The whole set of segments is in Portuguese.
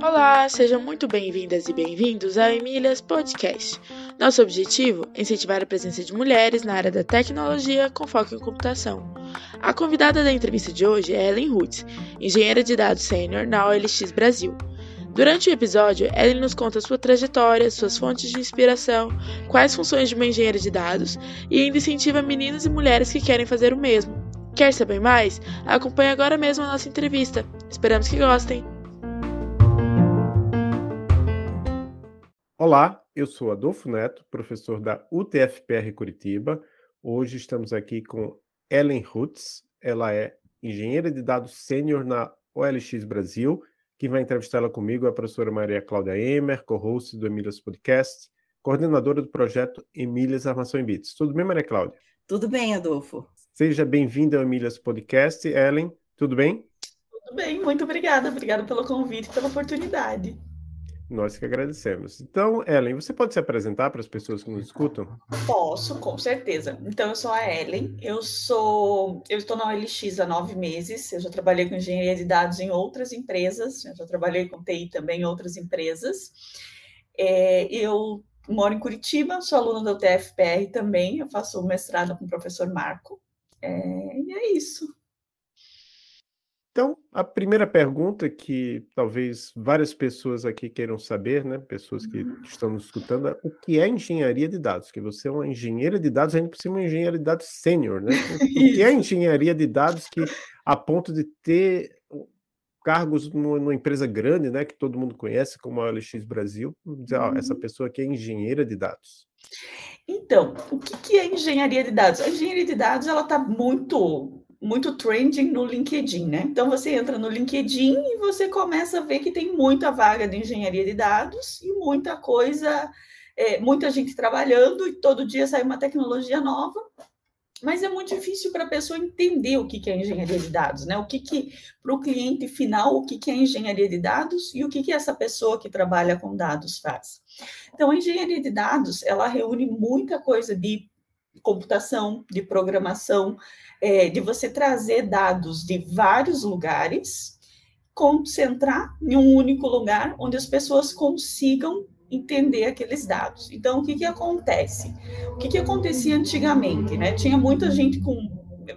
Olá, sejam muito bem-vindas e bem-vindos ao Emílias Podcast. Nosso objetivo é incentivar a presença de mulheres na área da tecnologia com foco em computação. A convidada da entrevista de hoje é Ellen Roots, engenheira de dados sênior na OLX Brasil. Durante o episódio, Ellen nos conta sua trajetória, suas fontes de inspiração, quais funções de uma engenheira de dados e ainda incentiva meninas e mulheres que querem fazer o mesmo. Quer saber mais? Acompanhe agora mesmo a nossa entrevista. Esperamos que gostem! Olá, eu sou Adolfo Neto, professor da UTFPR Curitiba. Hoje estamos aqui com Ellen Rutz. Ela é engenheira de dados sênior na OLX Brasil. Quem vai entrevistá-la comigo é a professora Maria Cláudia Emer, co-host do Emílias Podcast, coordenadora do projeto Emílias Armação em Bits. Tudo bem, Maria Cláudia? Tudo bem, Adolfo. Seja bem-vinda ao Emílias Podcast. Ellen, tudo bem? Tudo bem, muito obrigada. Obrigada pelo convite e pela oportunidade. Nós que agradecemos. Então, Ellen, você pode se apresentar para as pessoas que nos escutam? Posso, com certeza. Então, eu sou a Ellen, eu sou, eu estou na OLX há nove meses, eu já trabalhei com engenharia de dados em outras empresas, eu já trabalhei com TI também em outras empresas. É, eu moro em Curitiba, sou aluna da UTFPR também, eu faço mestrado com o professor Marco. É, e é isso. Então, a primeira pergunta que talvez várias pessoas aqui queiram saber, né, pessoas que uhum. estão nos escutando, é o que é engenharia de dados? Que você é uma engenheira de dados, ainda por cima uma engenheira de dados sênior, né? O que é engenharia de dados que a ponto de ter cargos numa, empresa grande, né, que todo mundo conhece, como a OLX Brasil, dizer, ó, essa uhum. pessoa aqui é engenheira de dados. Então, o que é engenharia de dados? A engenharia de dados ela está muito muito trending no LinkedIn, né? Então você entra no LinkedIn e você começa a ver que tem muita vaga de engenharia de dados e muita coisa, é, muita gente trabalhando e todo dia sai uma tecnologia nova. Mas é muito difícil para a pessoa entender o que, é engenharia de dados, né? O que, que para o cliente final, o que, que é engenharia de dados e o que, que essa pessoa que trabalha com dados faz. Então, a engenharia de dados ela reúne muita coisa de computação, de programação, é, de você trazer dados de vários lugares, concentrar em um único lugar onde as pessoas consigam entender aqueles dados. Então, o que, que acontece? O que, que acontecia antigamente? Né? Tinha muita gente com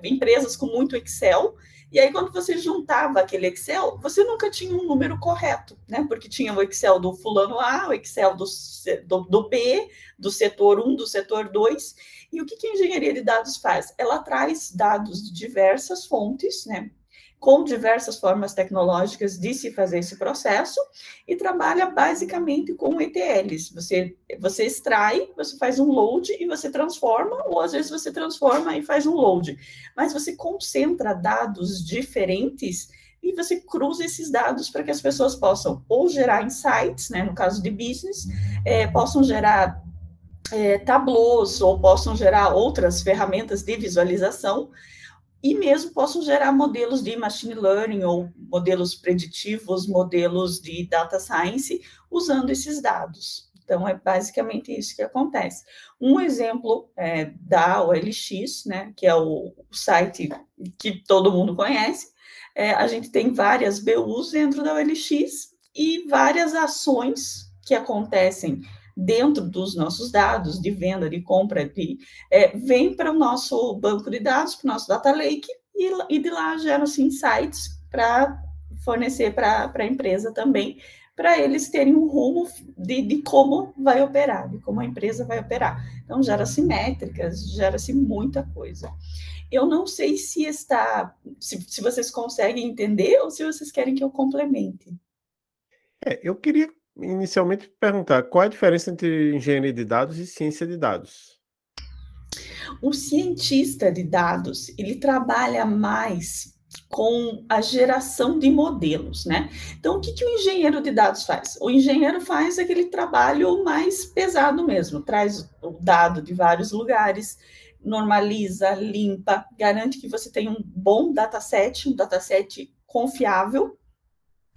empresas com muito Excel, e aí, quando você juntava aquele Excel, você nunca tinha um número correto, né? Porque tinha o Excel do fulano A, o Excel do, do, do B, do setor 1, do setor 2, e o que, que a engenharia de dados faz? Ela traz dados de diversas fontes, né? Com diversas formas tecnológicas de se fazer esse processo e trabalha basicamente com ETLs. Você, você extrai, você faz um load e você transforma, ou às vezes você transforma e faz um load. Mas você concentra dados diferentes e você cruza esses dados para que as pessoas possam ou gerar insights, né, no caso de business, é, possam gerar é, tableaus ou possam gerar outras ferramentas de visualização e mesmo possam gerar modelos de machine learning ou modelos preditivos, modelos de data science usando esses dados. Então, é basicamente isso que acontece. Um exemplo é, da OLX, né, que é o, o site que todo mundo conhece, é, a gente tem várias BUs dentro da OLX e várias ações que acontecem dentro dos nossos dados de venda, de compra, de, é, vem para o nosso banco de dados, para o nosso data lake, e, e de lá geram-se insights para fornecer para a empresa também, para eles terem um rumo de, de, como vai operar, de como a empresa vai operar. Então, gera-se métricas, gera-se muita coisa. Eu não sei se está, se, se vocês conseguem entender ou se vocês querem que eu complemente. É, eu queria inicialmente perguntar qual é a diferença entre engenharia de dados e ciência de dados? O cientista de dados, ele trabalha mais com a geração de modelos, né? Então, o que, que o engenheiro de dados faz? O engenheiro faz aquele trabalho mais pesado mesmo, traz o dado de vários lugares, normaliza, limpa, garante que você tem um bom dataset, um dataset confiável,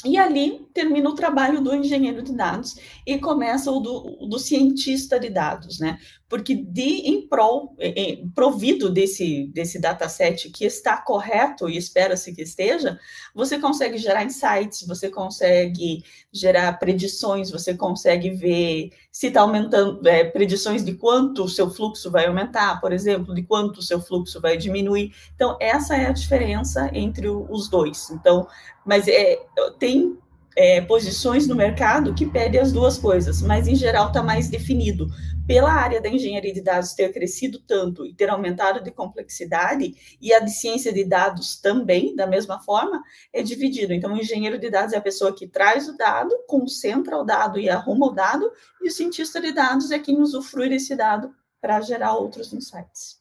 E ali termina o trabalho do engenheiro de dados e começa o do, do cientista de dados, né? Porque de, em prol, em, provido desse, desse dataset que está correto e espera-se que esteja, você consegue gerar insights, você consegue gerar predições, você consegue ver se está aumentando, é, predições de quanto o seu fluxo vai aumentar, por exemplo, de quanto o seu fluxo vai diminuir. Então, essa é a diferença entre os dois. Então, mas é, tem é, posições no mercado que pedem as duas coisas, mas em geral está mais definido. Pela área da engenharia de dados ter crescido tanto e ter aumentado de complexidade, e a de ciência de dados também, da mesma forma, é dividido. Então, o engenheiro de dados é a pessoa que traz o dado, concentra o dado e arruma o dado, e o cientista de dados é quem usufrui desse dado para gerar outros insights.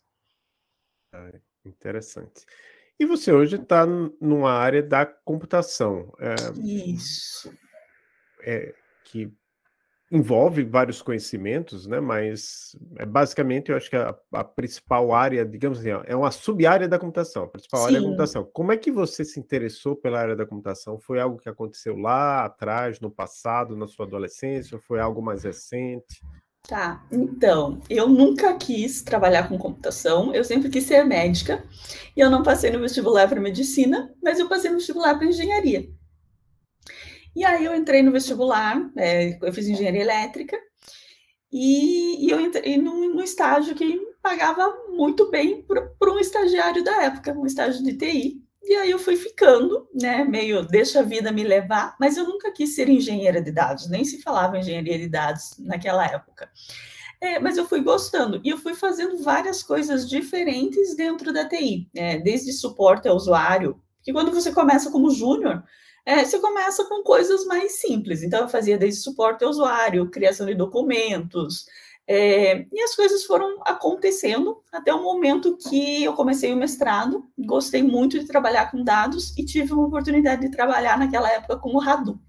Ah, interessante. E você hoje está numa área da computação. É, Isso. É, que envolve vários conhecimentos, né? Mas é, basicamente eu acho que a, a, principal área, digamos assim, é uma sub-área da computação, a principal Sim. área da computação. Como é que você se interessou pela área da computação? Foi algo que aconteceu lá atrás, no passado, na sua adolescência? Ou foi algo mais recente? Tá, então, eu nunca quis trabalhar com computação, eu sempre quis ser médica, e eu não passei no vestibular para medicina, mas eu passei no vestibular para engenharia. E aí eu entrei no vestibular, é, eu fiz engenharia elétrica, e, e eu entrei num, num, estágio que pagava muito bem para um estagiário da época, um estágio de TI. E aí eu fui ficando, né, meio deixa a vida me levar, mas eu nunca quis ser engenheira de dados, nem se falava engenharia de dados naquela época. É, mas eu fui gostando e eu fui fazendo várias coisas diferentes dentro da TI, é, desde suporte ao usuário, que quando você começa como júnior, é, você começa com coisas mais simples. Então, eu fazia desde suporte ao usuário, criação de documentos, é, e as coisas foram acontecendo até o momento que eu comecei o mestrado, gostei muito de trabalhar com dados e tive uma oportunidade de trabalhar naquela época com o Hadoop.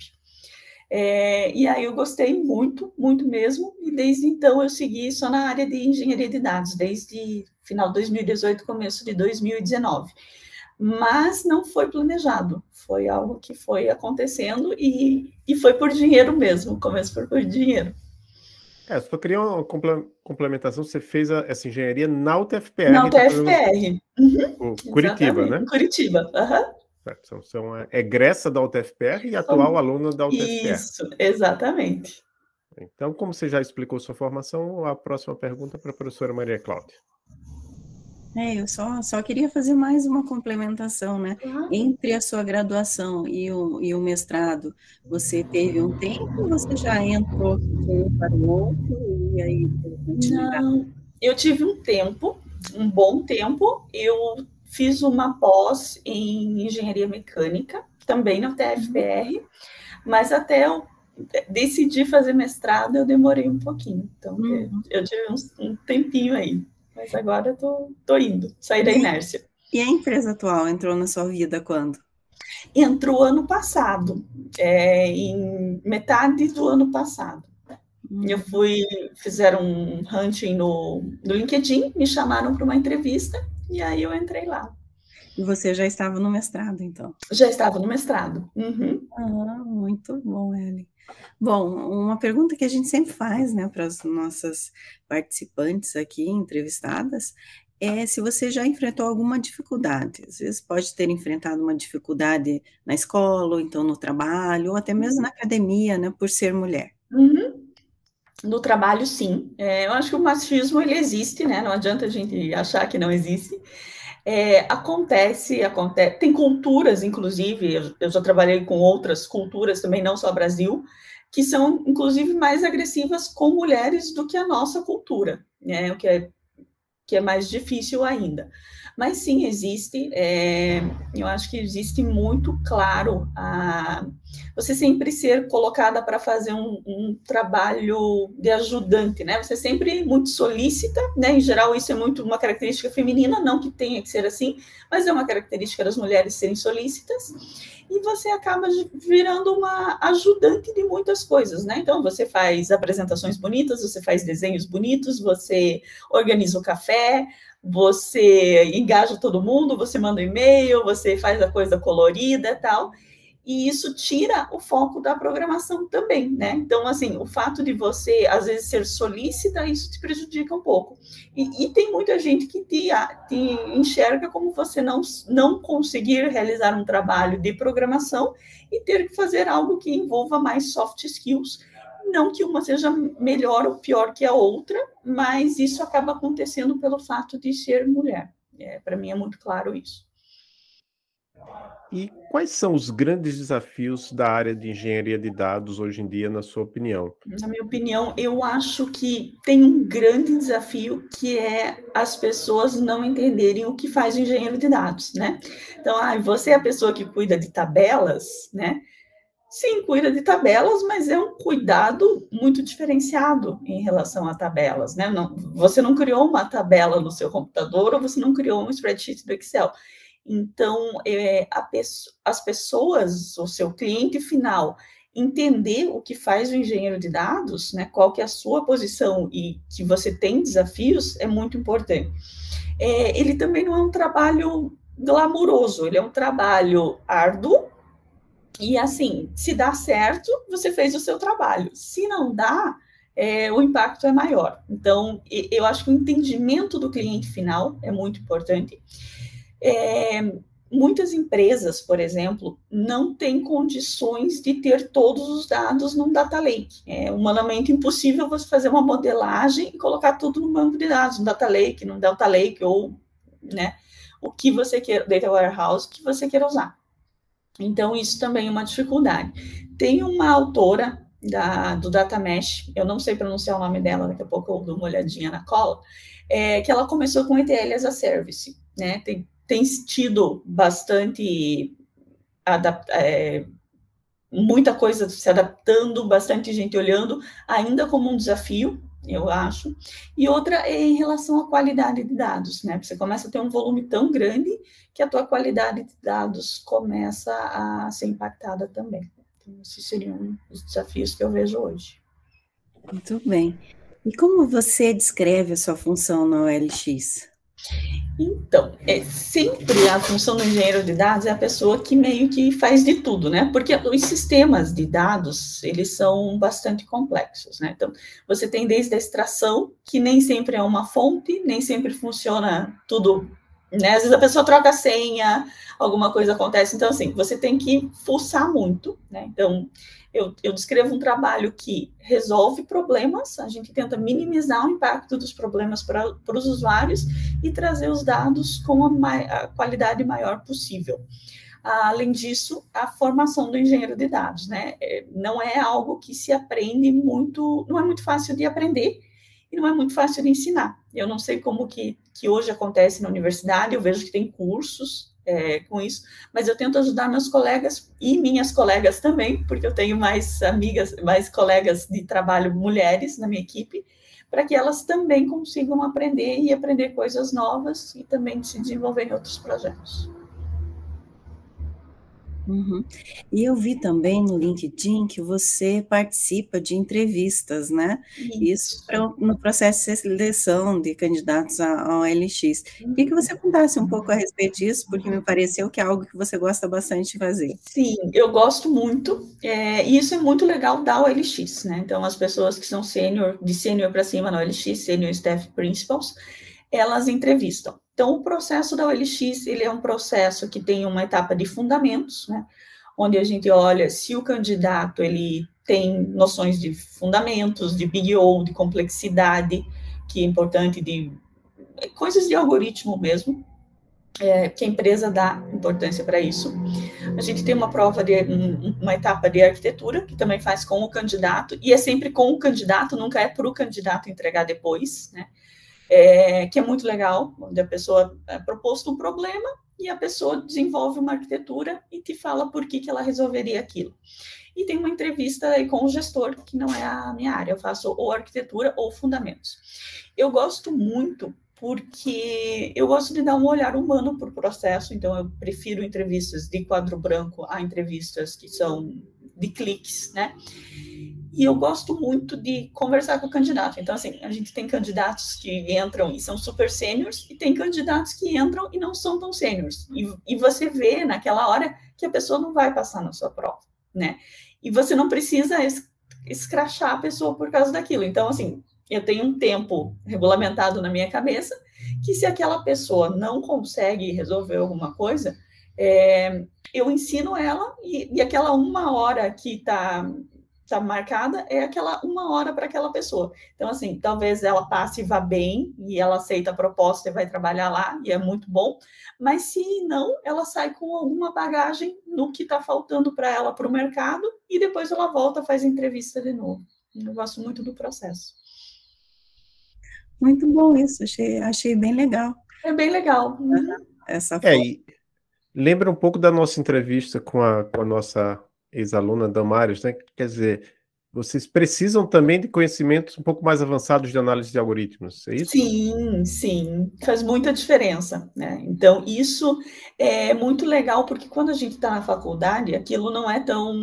É, e aí eu gostei muito, muito mesmo, e desde então eu segui só na área de engenharia de dados, desde final de 2018, começo de 2019. Mas não foi planejado, foi algo que foi acontecendo e, e foi por dinheiro mesmo, começo por, por dinheiro. É, só queria uma complementação. Você fez a, essa engenharia na UTFPR. Na UTFPR. Uhum. Curitiba, né? Curitiba. Uhum. Você é uma egressa da UTFPR e atual aluna da UTFPR. Isso, exatamente. Então, como você já explicou sua formação, a próxima pergunta é para a professora Maria Cláudia. É, eu só, só queria fazer mais uma complementação, né? Entre a sua graduação e o, e o mestrado, você teve um tempo ou você já entrou um para o outro e aí Não, eu tive um tempo, um bom tempo. Eu fiz uma pós em engenharia mecânica, também na TFPR, mas até eu decidi fazer mestrado, eu demorei um pouquinho. Então, uhum. eu tive um, um tempinho aí. Mas agora eu tô, tô indo, saí da inércia. E a empresa atual entrou na sua vida quando? Entrou ano passado, é, em metade do ano passado. Hum. Eu fui, fizeram um hunting no, no LinkedIn, me chamaram para uma entrevista e aí eu entrei lá. E você já estava no mestrado, então? Já estava no mestrado. Uhum. Ah, muito bom, Ellen. Bom, uma pergunta que a gente sempre faz, né, para as nossas participantes aqui, entrevistadas, é se você já enfrentou alguma dificuldade. Às vezes pode ter enfrentado uma dificuldade na escola, ou então no trabalho, ou até mesmo na academia, né, por ser mulher. Uhum. No trabalho, sim. É, eu acho que o machismo ele existe, né? Não adianta a gente achar que não existe. É, acontece, acontece, tem culturas, inclusive, eu, eu, já trabalhei com outras culturas também, não só Brasil, que são, inclusive, mais agressivas com mulheres do que a nossa cultura, né? O que é, que é mais difícil ainda. Mas sim, existe, é, eu acho que existe muito claro a, você sempre ser colocada para fazer um, um, trabalho de ajudante, né? Você sempre muito solícita, né? Em geral, isso é muito uma característica feminina, não que tenha que ser assim, mas é uma característica das mulheres serem solícitas, e você acaba virando uma ajudante de muitas coisas, né? Então, você faz apresentações bonitas, você faz desenhos bonitos, você organiza o café, você engaja todo mundo, você manda e-mail, você faz a coisa colorida e tal. e isso tira o foco da programação também, né? Então, assim, o fato de você, às vezes, ser solícita, isso te prejudica um pouco. E, e tem muita gente que te, te, enxerga como você não, não conseguir realizar um trabalho de programação e ter que fazer algo que envolva mais soft skills. Não que uma seja melhor ou pior que a outra, mas isso acaba acontecendo pelo fato de ser mulher. É, Para mim é muito claro isso. E quais são os grandes desafios da área de engenharia de dados hoje em dia, na sua opinião? Na minha opinião, eu acho que tem um grande desafio que é as pessoas não entenderem o que faz o engenheiro de dados, né? Então, ah, você é a pessoa que cuida de tabelas, né? Sim, cuida de tabelas, mas é um cuidado muito diferenciado em relação a tabelas, né? Não, você não criou uma tabela no seu computador ou você não criou um spreadsheet do Excel então, é, as pessoas, o seu cliente final, entender o que faz o engenheiro de dados, né, qual que é a sua posição e que você tem desafios, é muito importante. É, ele também não é um trabalho glamuroso, ele é um trabalho árduo, e assim, se dá certo, você fez o seu trabalho. Se não dá, é, o impacto é maior. Então, eu acho que o entendimento do cliente final é muito importante. É, muitas empresas, por exemplo, não têm condições de ter todos os dados num data lake. É humanamente impossível você fazer uma modelagem e colocar tudo no banco de dados, no data lake, no delta lake ou, né, o que você quer, data warehouse que você queira usar. Então, isso também é uma dificuldade. Tem uma autora da, do Data Mesh, eu não sei pronunciar o nome dela, daqui a pouco eu dou uma olhadinha na cola, é, que ela começou com ETL as a Service, né? Tem tem tido bastante é, muita coisa se adaptando, bastante gente olhando, ainda como um desafio, eu acho. E outra é em relação à qualidade de dados, né? Você começa a ter um volume tão grande que a tua qualidade de dados começa a ser impactada também. Então, esses seriam os desafios que eu vejo hoje. Muito bem. E como você descreve a sua função no OLX? Então, é sempre a função do engenheiro de dados é a pessoa que meio que faz de tudo, né? Porque os sistemas de dados, eles são bastante complexos, né? Então, você tem desde a extração, que nem sempre é uma fonte, nem sempre funciona tudo, né? Às vezes a pessoa troca a senha, alguma coisa acontece. Então, assim, você tem que fuçar muito, né? Então, eu, eu descrevo um trabalho que resolve problemas, a gente tenta minimizar o impacto dos problemas para os usuários e trazer os dados com a, a qualidade maior possível. Além disso, a formação do engenheiro de dados, né? É, não é algo que se aprende muito, não é muito fácil de aprender e não é muito fácil de ensinar. Eu não sei como que, que hoje acontece na universidade, eu vejo que tem cursos é, com isso, mas eu tento ajudar meus colegas e minhas colegas também, porque eu tenho mais amigas, mais colegas de trabalho mulheres na minha equipe, para que elas também consigam aprender e aprender coisas novas e também se desenvolver em outros projetos. Uhum. E eu vi também no LinkedIn que você participa de entrevistas, né? Isso, Isso no processo de seleção de candidatos ao LX. Queria que você contasse um pouco a respeito disso, porque me pareceu que é algo que você gosta bastante de fazer. Sim, eu gosto muito, é, e isso é muito legal da OLX, né? Então, as pessoas que são sênior, de sênior para cima na OLX, sênior staff principals, elas entrevistam. Então, o processo da OLX, ele é um processo que tem uma etapa de fundamentos, né? Onde a gente olha se o candidato, ele tem noções de fundamentos, de Big O, de complexidade, que é importante, de coisas de algoritmo mesmo, é, que a empresa dá importância para isso. A gente tem uma prova de uma etapa de arquitetura que também faz com o candidato e é sempre com o candidato, nunca é para o candidato entregar depois, né? É, que é muito legal, onde a pessoa é proposto um problema e a pessoa desenvolve uma arquitetura e te fala por que, que ela resolveria aquilo. E tem uma entrevista com o gestor, que não é a minha área, eu faço ou arquitetura ou fundamentos. Eu gosto muito porque eu gosto de dar um olhar humano para o processo, então eu prefiro entrevistas de quadro branco a entrevistas que são de cliques, né? E eu gosto muito de conversar com o candidato. Então, assim, a gente tem candidatos que entram e são super sêniores, e tem candidatos que entram e não são tão sêniores. E, e você vê naquela hora que a pessoa não vai passar na sua prova, né? E você não precisa es escrachar a pessoa por causa daquilo. Então, assim, eu tenho um tempo regulamentado na minha cabeça que se aquela pessoa não consegue resolver alguma coisa, é, eu ensino ela e, e, aquela uma hora que está tá marcada é aquela uma hora para aquela pessoa. Então, assim, talvez ela passe e vá bem e ela aceita a proposta e vai trabalhar lá e é muito bom, mas se não, ela sai com alguma bagagem no que está faltando para ela para o mercado e depois ela volta, faz entrevista de novo. Eu gosto muito do processo. Muito bom isso, achei, achei bem legal. É bem legal. Uhum. Essa é, e lembra um pouco da nossa entrevista com a, com a nossa ex-aluna Damares, né? Quer dizer, vocês precisam também de conhecimentos um pouco mais avançados de análise de algoritmos, é isso? Sim, sim, faz muita diferença, né? Então, isso é muito legal, porque quando a gente está na faculdade, aquilo não é tão,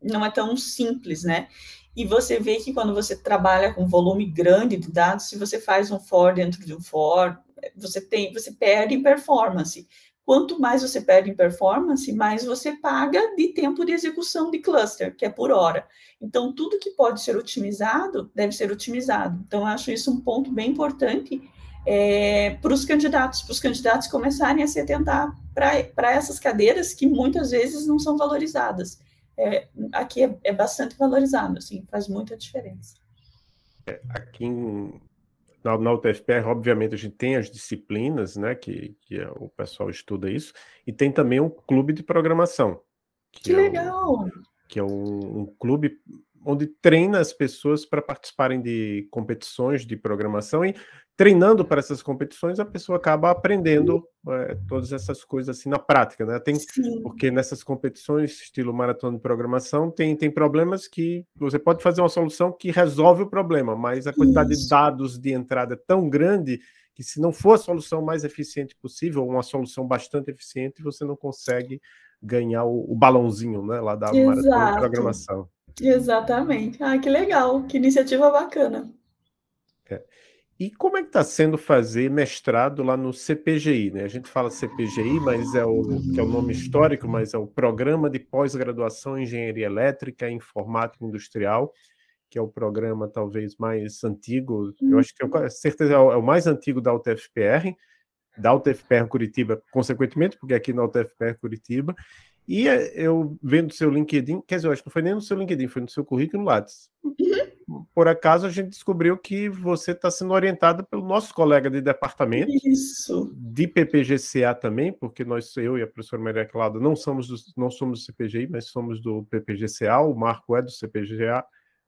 não é tão simples, né? E você vê que quando você trabalha com volume grande de dados, se você faz um for dentro de um for, você tem, você perde performance. Quanto mais você perde em performance, mais você paga de tempo de execução de cluster, que é por hora. Então, tudo que pode ser otimizado, deve ser otimizado. Então, acho isso um ponto bem importante é, para os candidatos, para os candidatos começarem a se atentar para essas cadeiras que muitas vezes não são valorizadas é, aqui é, é, bastante valorizado, assim, faz muita diferença. É, aqui em, na, na UTFPR, obviamente, a gente tem as disciplinas, né, que, que é, o pessoal estuda isso, e tem também um clube de programação. Que, que legal! Um, que é um, um clube onde treina as pessoas para participarem de competições de programação e treinando para essas competições, a pessoa acaba aprendendo é, todas essas coisas assim na prática, né? Tem, porque nessas competições, estilo maratona de programação, tem, tem problemas que você pode fazer uma solução que resolve o problema, mas a quantidade Isso. de dados de entrada é tão grande que se não for a solução mais eficiente possível, uma solução bastante eficiente, você não consegue ganhar o, o balãozinho, né, lá da Exato. maratona de programação. Exatamente. Ah, que legal, que iniciativa bacana. É. E como é que está sendo fazer mestrado lá no CPGI? Né? A gente fala CPGI, mas é o que é o nome histórico, mas é o Programa de Pós-Graduação em Engenharia Elétrica e Informática Industrial, que é o programa talvez mais antigo, eu acho que é com certeza é o mais antigo da UTFPR, da UTFPR Curitiba, consequentemente, porque aqui na UTFPR Curitiba, e é, eu vendo seu LinkedIn, quer dizer, eu acho que não foi nem no seu LinkedIn, foi no seu currículo Lattes. Uhum. Por acaso a gente descobriu que você está sendo orientada pelo nosso colega de departamento. Isso. De PPGCA também, porque nós, eu e a professora Maria Cláudia, não somos do, não somos do CPGI, mas somos do PPGCA, o Marco é do CPGA,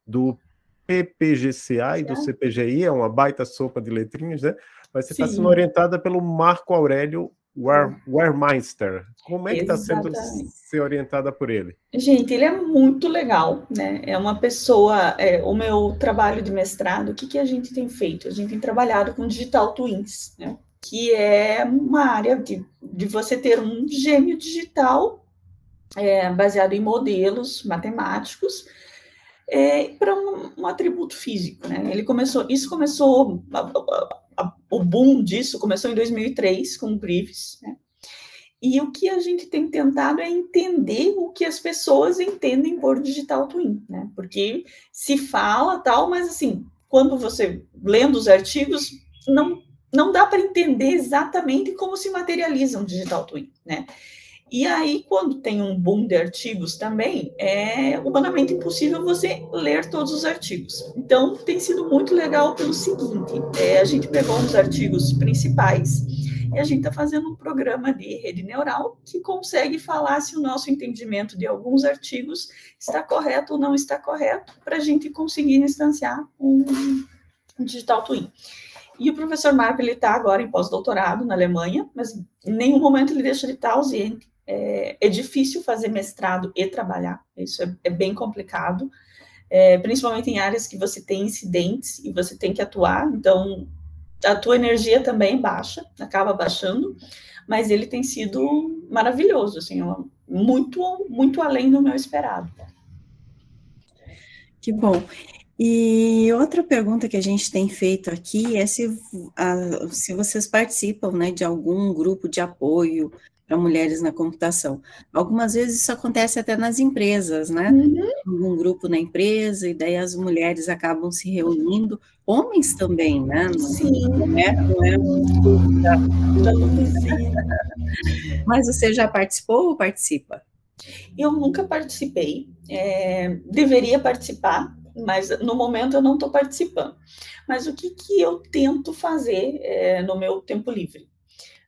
do PPGCA e do CPGI, é uma baita sopa de letrinhas, né? Mas você está sendo orientada pelo Marco Aurélio Warmeister. Como é que está sendo ser orientada por ele? Gente, ele é muito legal, né? É uma pessoa. É, o meu trabalho de mestrado, o que, que a gente tem feito? A gente tem trabalhado com digital twins, né? Que é uma área de, de você ter um gêmeo digital é, baseado em modelos matemáticos é, para um, um, atributo físico, né? Ele começou, isso começou a, o boom disso começou em 2003 com o Grives, né? E o que a gente tem tentado é entender o que as pessoas entendem por digital twin, né? Porque se fala tal, mas assim, quando você lendo os artigos, não não dá para entender exatamente como se materializa um digital twin, né? E aí, quando tem um boom de artigos também, é humanamente impossível você ler todos os artigos. Então, tem sido muito legal pelo seguinte: é, a gente pegou uns artigos principais e a gente está fazendo um programa de rede neural que consegue falar se o nosso entendimento de alguns artigos está correto ou não está correto, para a gente conseguir instanciar um, um digital twin. E o professor Marco, ele está agora em pós-doutorado na Alemanha, mas em nenhum momento ele deixa de estar ausente é, é difícil fazer mestrado e trabalhar, isso é, é bem complicado, é, principalmente em áreas que você tem incidentes e você tem que atuar, então a tua energia também baixa, acaba baixando, mas ele tem sido maravilhoso, assim, muito, muito além do meu esperado. Que bom. E outra pergunta que a gente tem feito aqui é se, a, se vocês participam né, de algum grupo de apoio para mulheres na computação. Algumas vezes isso acontece até nas empresas, né? Uhum. Um grupo na empresa, e daí as mulheres acabam se reunindo, homens também, né? Sim. Não é, não é um. Mas você já participou ou participa? Eu nunca participei, é, deveria participar, mas no momento eu não estou participando. Mas o que, que eu tento fazer é, no meu tempo livre?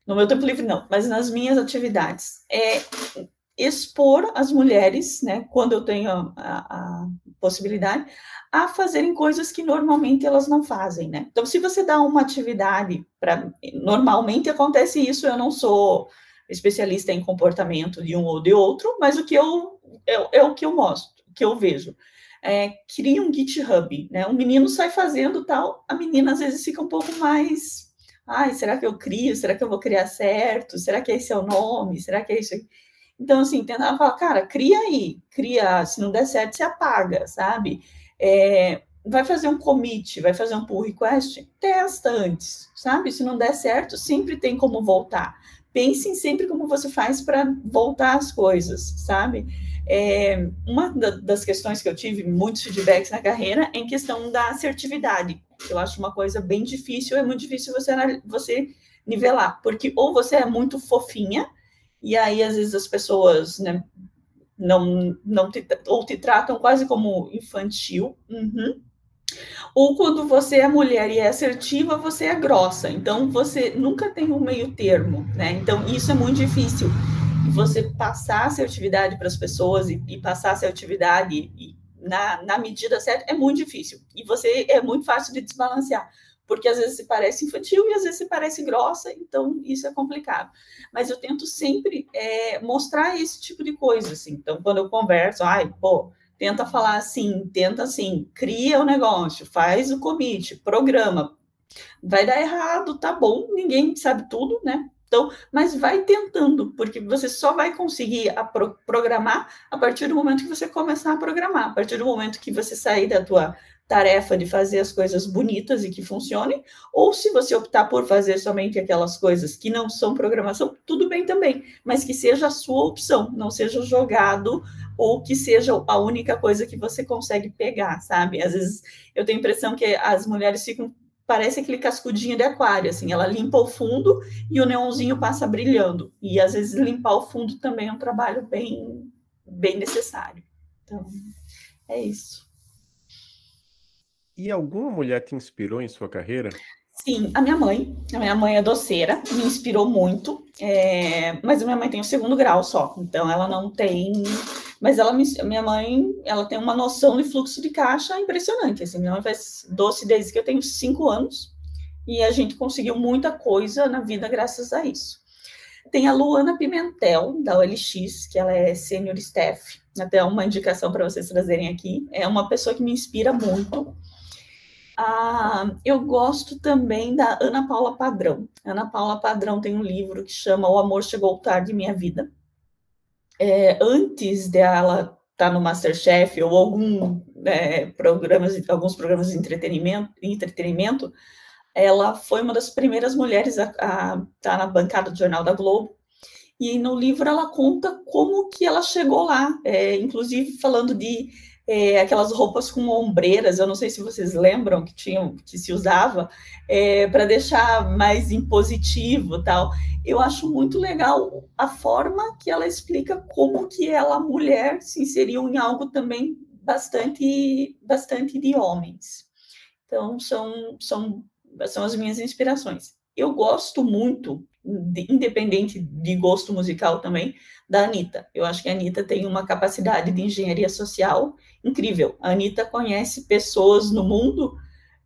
No meu tempo livre, não, mas nas minhas atividades. É expor as mulheres, né, quando eu tenho a, a, possibilidade, a fazerem coisas que normalmente elas não fazem, né? Então, se você dá uma atividade para. Normalmente acontece isso, eu não sou especialista em comportamento de um ou de outro, mas o que eu é, é o que eu mostro, o que eu vejo. É, cria um GitHub, né? Um menino sai fazendo tal, a menina às vezes fica um pouco mais Ai, será que eu crio? Será que eu vou criar certo? Será que esse é o nome? Será que é isso? Então, assim, tentar falar, cara, cria aí, cria, se não der certo, você apaga, sabe? É, vai fazer um commit, vai fazer um pull request, testa antes, sabe? Se não der certo, sempre tem como voltar. Pense sempre como você faz para voltar as coisas, sabe? É, uma das questões que eu tive, muitos feedbacks na carreira, é em questão da assertividade eu acho uma coisa bem difícil, é muito difícil você, você nivelar, porque ou você é muito fofinha, e aí às vezes as pessoas né, não, não te, ou te tratam quase como infantil, uhum. ou quando você é mulher e é assertiva, você é grossa, então você nunca tem um meio termo, né? Então isso é muito difícil. Você passar assertividade para as pessoas e, e passar assertividade e, na, na medida certa é muito difícil. E você é muito fácil de desbalancear, porque às vezes se parece infantil e às vezes se parece grossa, então isso é complicado. Mas eu tento sempre é, mostrar esse tipo de coisa, assim. Então, quando eu converso, ai, pô, tenta falar assim, tenta assim, cria o negócio, faz o commit, programa. Vai dar errado, tá bom, ninguém sabe tudo, né? Então, mas vai tentando, porque você só vai conseguir a pro programar a partir do momento que você começar a programar, a partir do momento que você sair da tua tarefa de fazer as coisas bonitas e que funcionem, ou se você optar por fazer somente aquelas coisas que não são programação, tudo bem também, mas que seja a sua opção, não seja jogado ou que seja a única coisa que você consegue pegar, sabe? Às vezes eu tenho a impressão que as mulheres ficam parece aquele cascudinho de aquário, assim, ela limpa o fundo e o neonzinho passa brilhando. E às vezes limpar o fundo também é um trabalho bem, bem necessário. Então, é isso. E alguma mulher te inspirou em sua carreira? Sim, a minha mãe. A minha mãe é doceira, me inspirou muito. É... Mas a minha mãe tem o segundo grau só, então ela não tem mas ela minha mãe, ela tem uma noção de fluxo de caixa impressionante. Assim, minha mãe faz doce desde que eu tenho cinco anos e a gente conseguiu muita coisa na vida graças a isso. Tem a Luana Pimentel, da OLX, que ela é senior staff, até uma indicação para vocês trazerem aqui. É uma pessoa que me inspira muito. Ah, eu gosto também da Ana Paula Padrão. Ana Paula Padrão tem um livro que chama O Amor Chegou Tarde em Minha Vida é, antes dela estar tá no Masterchef ou algum é, programas, alguns programas de entretenimento, entretenimento, ela foi uma das primeiras mulheres a estar tá na bancada do Jornal da Globo. E no livro ela conta como que ela chegou lá, é, inclusive falando de é, aquelas roupas com ombreiras, eu não sei se vocês lembram que tinham, que se usava, é, para deixar mais impositivo tal. Eu acho muito legal a forma que ela explica como que ela, mulher, se inseriu em algo também bastante, bastante de homens. Então, são, são, são as minhas inspirações. Eu gosto muito, de, independente de gosto musical também, da Anitta. Eu acho que a Anitta tem uma capacidade de engenharia social incrível. A Anitta conhece pessoas no mundo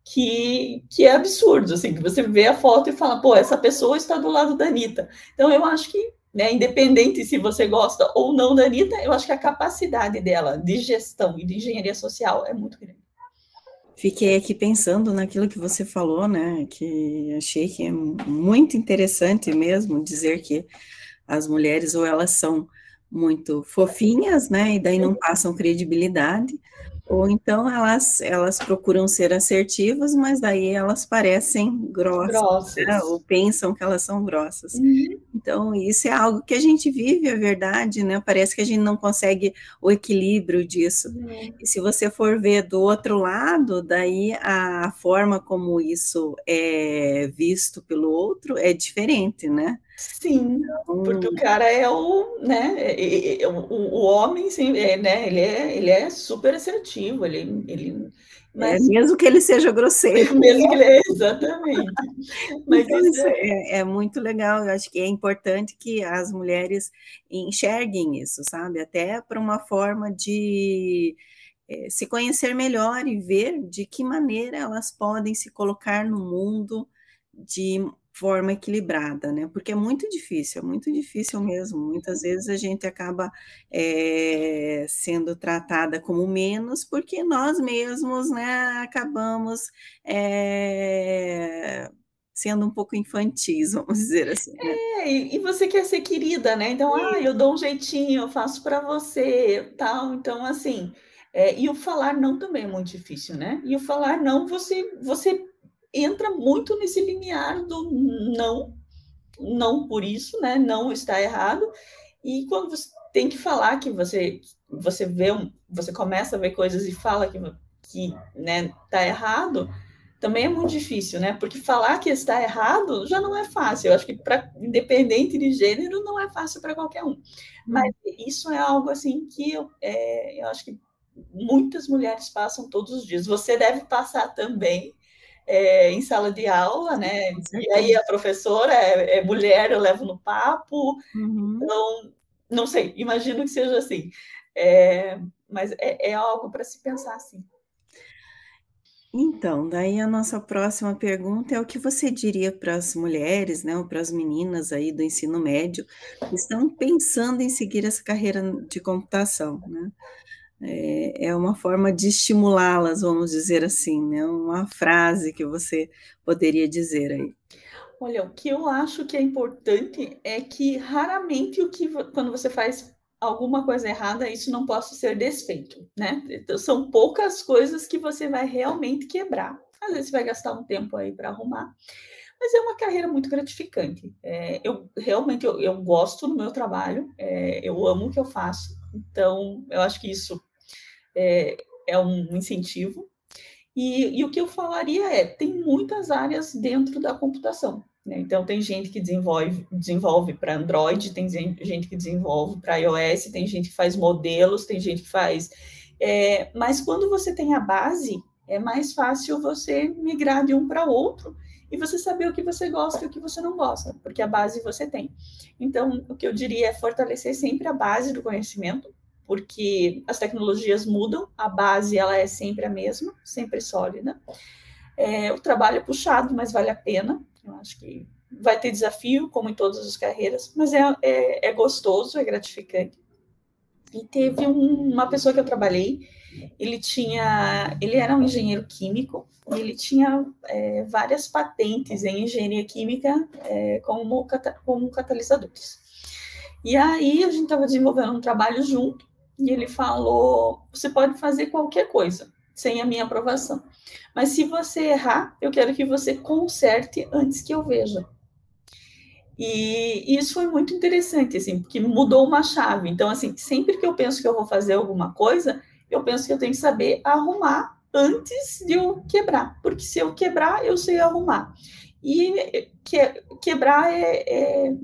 que, que é absurdo, assim, que você vê a foto e fala, pô, essa pessoa está do lado da Anitta. Então, eu acho que, né, independente se você gosta ou não da Anitta, eu acho que a capacidade dela de gestão e de engenharia social é muito grande. Fiquei aqui pensando naquilo que você falou, né, que achei que é muito interessante mesmo dizer que as mulheres ou elas são muito fofinhas, né? E daí não passam credibilidade. Ou então elas, elas procuram ser assertivas, mas daí elas parecem grossas, né? grossas. Né? ou pensam que elas são grossas. Uhum. Então, isso é algo que a gente vive, é verdade, né? Parece que a gente não consegue o equilíbrio disso. Uhum. E se você for ver do outro lado, daí a forma como isso é visto pelo outro é diferente, né? Sim, porque o cara é o, né, é, é, é, o, o homem, sim, é, né, ele é, ele é super assertivo, ele, ele mas... É, mesmo que ele seja grosseiro. mesmo que ele é, exatamente. Mas então, isso é... é... muito legal, eu acho que é importante que as mulheres enxerguem isso, sabe, até para uma forma de se conhecer melhor e ver de que maneira elas podem se colocar no mundo de forma equilibrada, né? Porque é muito difícil, é muito difícil mesmo. Muitas vezes a gente acaba é, sendo tratada como menos, porque nós mesmos, né, acabamos é, sendo um pouco infantis, vamos dizer assim. Né? É, e você quer ser querida, né? Então, ah, eu dou um jeitinho, eu faço para você, tal. Então, assim, é, e o falar não também é muito difícil, né? E o falar não, você, você entra muito nesse limiar do não, não por isso, né? Não está errado. E quando você tem que falar que você você vê, você começa a ver coisas e fala que que, né, tá errado, também é muito difícil, né? Porque falar que está errado já não é fácil. Eu acho que para independente de gênero não é fácil para qualquer um. Mas isso é algo assim que eu, é, eu acho que muitas mulheres passam todos os dias. Você deve passar também é, em sala de aula, né? E aí a professora é, é mulher, eu levo no papo. Uhum. Então, não sei, imagino que seja assim. É, mas é, é algo para se pensar assim. Então, daí a nossa próxima pergunta é o que você diria para as mulheres, né, ou para as meninas aí do ensino médio que estão pensando em seguir essa carreira de computação, né? É, é uma forma de estimulá-las, vamos dizer assim, né? Uma frase que você poderia dizer aí. Olha, o que eu acho que é importante é que raramente o que quando você faz alguma coisa errada, isso não possa ser desfeito, né? Então, são poucas coisas que você vai realmente quebrar. Às vezes vai gastar um tempo aí para arrumar, mas é uma carreira muito gratificante. É, eu realmente eu, eu, gosto do meu trabalho, é, eu amo o que eu faço, então eu acho que isso é, é um incentivo. E, e, o que eu falaria é, tem muitas áreas dentro da computação. Né? Então, tem gente que desenvolve, desenvolve para Android, tem gente que desenvolve para iOS, tem gente que faz modelos, tem gente que faz... É, mas quando você tem a base, é mais fácil você migrar de um para outro e você saber o que você gosta e o que você não gosta, porque a base você tem. Então, o que eu diria é fortalecer sempre a base do conhecimento, porque as tecnologias mudam, a base ela é sempre a mesma, sempre sólida. É, o trabalho é puxado, mas vale a pena. Eu acho que vai ter desafio, como em todas as carreiras, mas é, é, é gostoso, é gratificante. E teve um, uma pessoa que eu trabalhei, ele tinha, ele era um engenheiro químico, e ele tinha é, várias patentes em engenharia química é, como, como catalisadores. E aí a gente estava desenvolvendo um trabalho junto, e ele falou: você pode fazer qualquer coisa sem a minha aprovação. Mas se você errar, eu quero que você conserte antes que eu veja. E isso foi muito interessante, assim, porque mudou uma chave. Então, assim, sempre que eu penso que eu vou fazer alguma coisa, eu penso que eu tenho que saber arrumar antes de eu quebrar, porque se eu quebrar, eu sei arrumar. E que, quebrar é, é,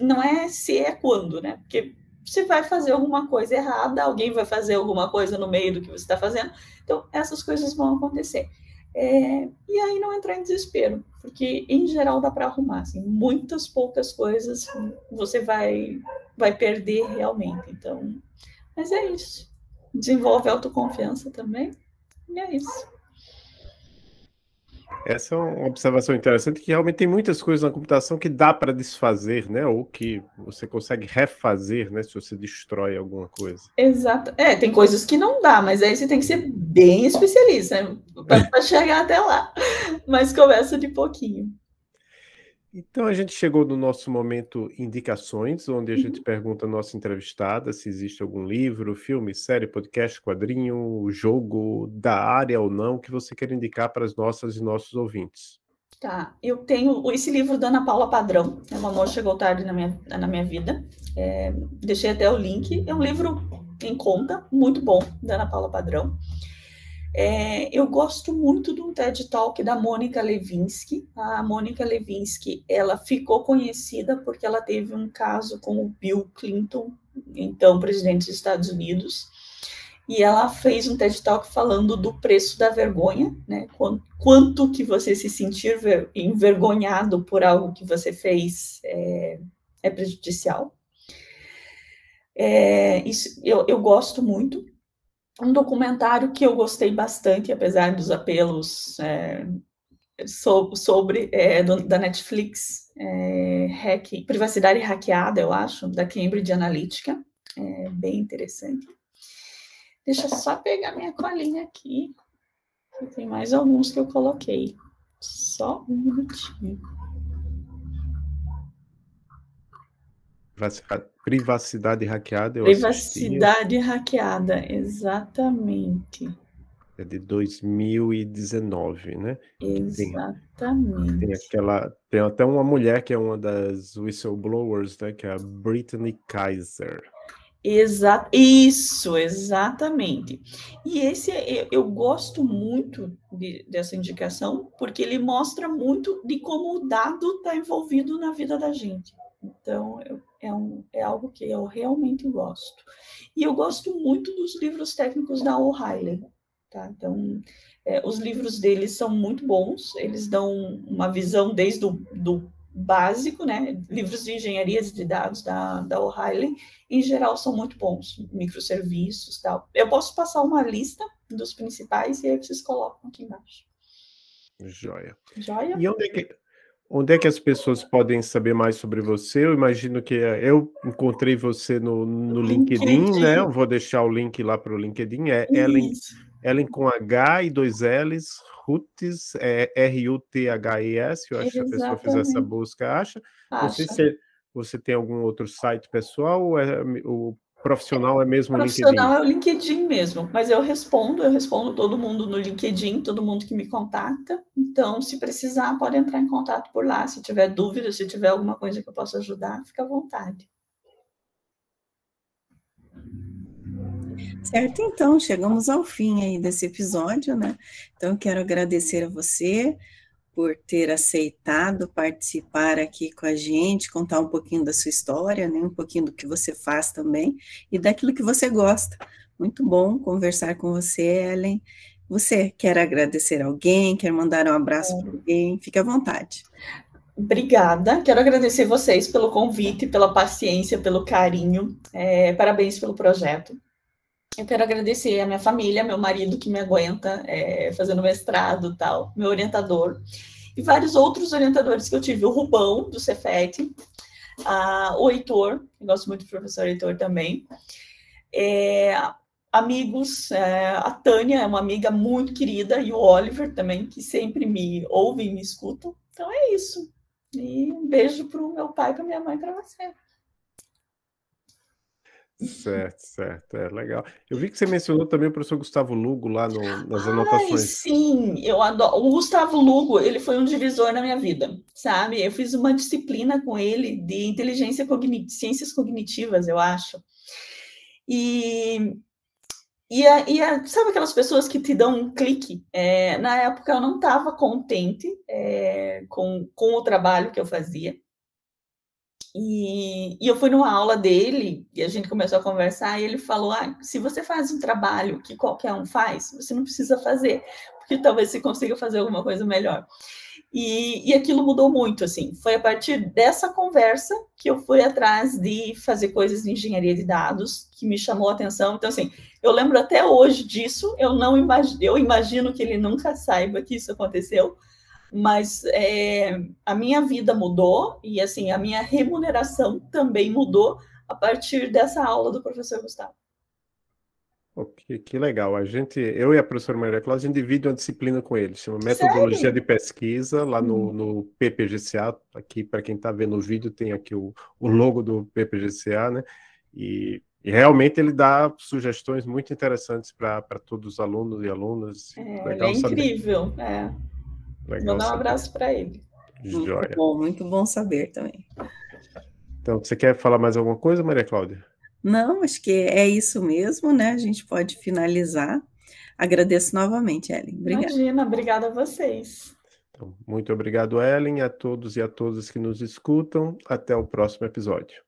não é se é quando, né? Porque você vai fazer alguma coisa errada, alguém vai fazer alguma coisa no meio do que você está fazendo. Então, essas coisas vão acontecer. É, e aí não entrar em desespero, porque em geral dá para arrumar. Assim, muitas poucas coisas você vai, vai perder realmente. Então, mas é isso. Desenvolve autoconfiança também. E é isso. Essa é uma observação interessante que realmente tem muitas coisas na computação que dá para desfazer, né? Ou que você consegue refazer, né? Se você destrói alguma coisa. Exato. É, tem coisas que não dá, mas aí você tem que ser bem especialista, né? Para chegar até lá. Mas começa de pouquinho. Então a gente chegou no nosso momento indicações, onde a Uhum. gente pergunta à nossa entrevistada se existe algum livro, filme, série, podcast, quadrinho, jogo da área ou não que você quer indicar para as nossas e nossos ouvintes. Tá, eu tenho esse livro da Ana Paula Padrão, é uma amor chegou tarde na minha, na minha vida. É, deixei até o link. É um livro em conta, muito bom, da Ana Paula Padrão. É, eu gosto muito do TED Talk da Mônica Levinsky. A Mônica Levinsky, ela ficou conhecida porque ela teve um caso com o Bill Clinton, então presidente dos Estados Unidos, e ela fez um TED Talk falando do preço da vergonha, né? Quanto, quanto que você se sentir envergonhado por algo que você fez é, é prejudicial. É, isso eu, eu gosto muito um documentário que eu gostei bastante, apesar dos apelos é, so, sobre é, do, da Netflix, é, hack, privacidade hackeada, eu acho, da Cambridge Analytica, é bem interessante. Deixa eu só pegar minha colinha aqui. Tem mais alguns que eu coloquei. Só um minutinho. Privacidade hackeada. Privacidade assisti. hackeada, exatamente. É de 2019, né? Exatamente. Tem, tem, aquela, tem até uma mulher que é uma das whistleblowers, né? Que é a Brittany Kaiser. Exa isso, exatamente. E esse eu, eu gosto muito de, dessa indicação, porque ele mostra muito de como o dado está envolvido na vida da gente. Então, eu, é, um, é algo que eu realmente gosto. E eu gosto muito dos livros técnicos da O'Reilly. Tá? Então, é, os livros deles são muito bons, eles dão uma visão desde o do básico, né? Livros de engenharia de dados da, da O'Reilly, em geral, são muito bons, microserviços tal. Eu posso passar uma lista dos principais e aí vocês colocam aqui embaixo. Joia. Joia? E onde é que, onde é que as pessoas podem saber mais sobre você? Eu imagino que eu encontrei você no, no LinkedIn, LinkedIn, né? Eu vou deixar o link lá para o LinkedIn. É Ellen, Ellen com H e dois L's, Rutes, é R-U-T-H-E-S. Eu acho que a pessoa fizer essa busca, acha. Não sei se você tem algum outro site pessoal ou é, o profissional é mesmo o LinkedIn? Profissional é o LinkedIn mesmo, mas eu respondo, eu respondo todo mundo no LinkedIn, todo mundo que me contacta. Então, se precisar, pode entrar em contato por lá. Se tiver dúvida, se tiver alguma coisa que eu possa ajudar, fica à vontade. Certo, então, chegamos ao fim aí desse episódio, né? Então, quero agradecer a você por ter aceitado participar aqui com a gente, contar um pouquinho da sua história, né? Um pouquinho do que você faz também e daquilo que você gosta. Muito bom conversar com você, Ellen. Você quer agradecer alguém, quer mandar um abraço é. para alguém? Fique à vontade. Obrigada. Quero agradecer vocês pelo convite, pela paciência, pelo carinho. É, parabéns pelo projeto. Eu quero agradecer a minha família, meu marido que me aguenta é, fazendo mestrado tal, meu orientador, e vários outros orientadores que eu tive, o Rubão, do Cefet, a, o Heitor, gosto muito do professor Heitor também, é, amigos, é, a Tânia é uma amiga muito querida, e o Oliver também, que sempre me ouve e me escuta. Então é isso. E um beijo para o meu pai, para minha mãe, para você. Certo, certo, é legal. Eu vi que você mencionou também o professor Gustavo Lugo lá no, nas anotações. Ai, sim, eu adoro. O Gustavo Lugo, ele foi um divisor na minha vida, sabe? Eu fiz uma disciplina com ele de inteligência cognitiva, ciências cognitivas, eu acho. E, e, a, e a, sabe aquelas pessoas que te dão um clique? É, na época eu não estava contente é, com, com o trabalho que eu fazia. E, e, eu fui numa aula dele e a gente começou a conversar e ele falou: ah, se você faz um trabalho que qualquer um faz, você não precisa fazer, porque talvez você consiga fazer alguma coisa melhor. E, e aquilo mudou muito, assim. Foi a partir dessa conversa que eu fui atrás de fazer coisas de engenharia de dados, que me chamou a atenção. Então, assim, eu lembro até hoje disso. Eu não imagino, eu imagino que ele nunca saiba que isso aconteceu, mas é, a minha vida mudou e assim a minha remuneração também mudou a partir dessa aula do professor Gustavo. que, que, legal. A gente, eu e a professora Maria Cláudia, a gente divide uma disciplina com eles, chama Metodologia Sério? de Pesquisa, lá no, hum. no PPGCA. Aqui, para quem está vendo o vídeo, tem aqui o, o logo do PPGCA, né? E, e, realmente ele dá sugestões muito interessantes para todos os alunos e alunas. É, legal ele é incrível. É. Legal Vou dar um abraço para ele. Muito Joia. bom, muito bom saber também. Então, você quer falar mais alguma coisa, Maria Cláudia? Não, acho que é isso mesmo, né? A gente pode finalizar. Agradeço novamente, Ellen. Obrigada. Imagina, obrigada a vocês. Então, muito obrigado, Ellen, a todos e a todas que nos escutam. Até o próximo episódio.